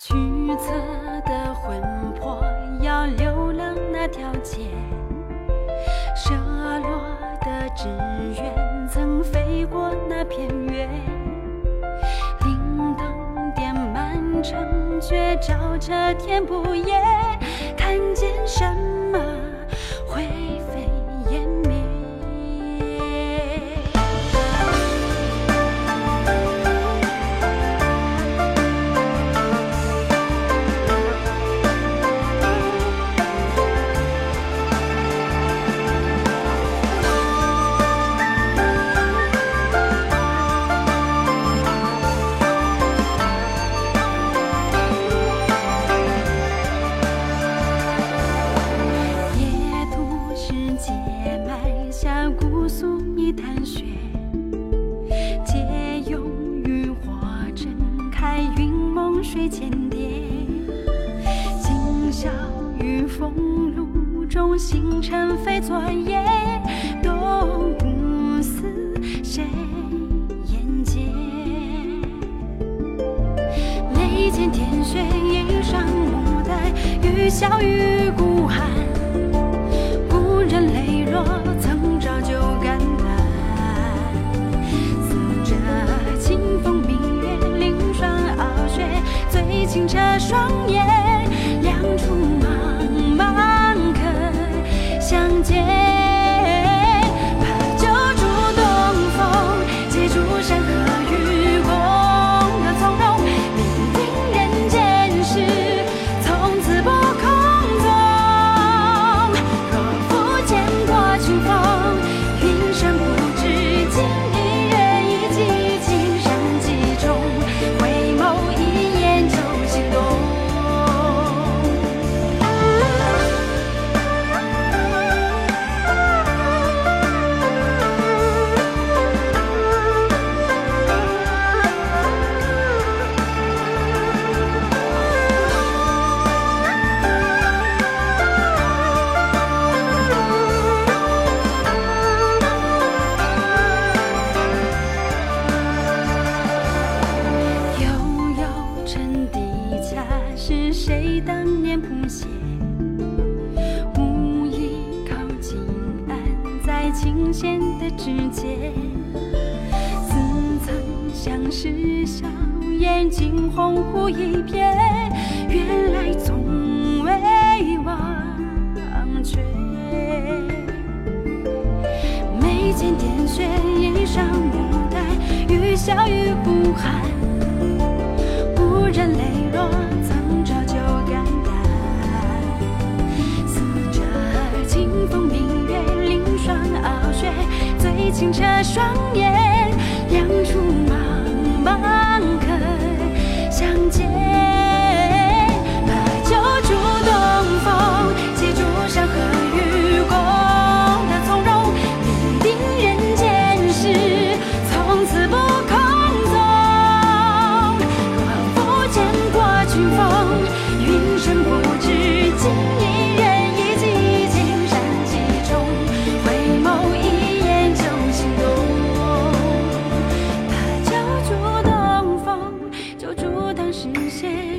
驱策的魂魄要流浪那条街，射落的纸鸢曾飞过那片月，铃铛点满城，却照着天不夜，看见什么一滩血，借用渔火睁开云梦水千叠，今宵于风露中，星辰非昨夜，都不似谁眼界。眉间添雪，衣裳牡丹，雨笑与孤可琴弦的指尖，似曾相识，笑眼惊鸿忽一瞥，原来从未忘却。眉间点血，衣上牡丹，愈笑愈不寒。故人泪落，两处茫茫可相见。感谢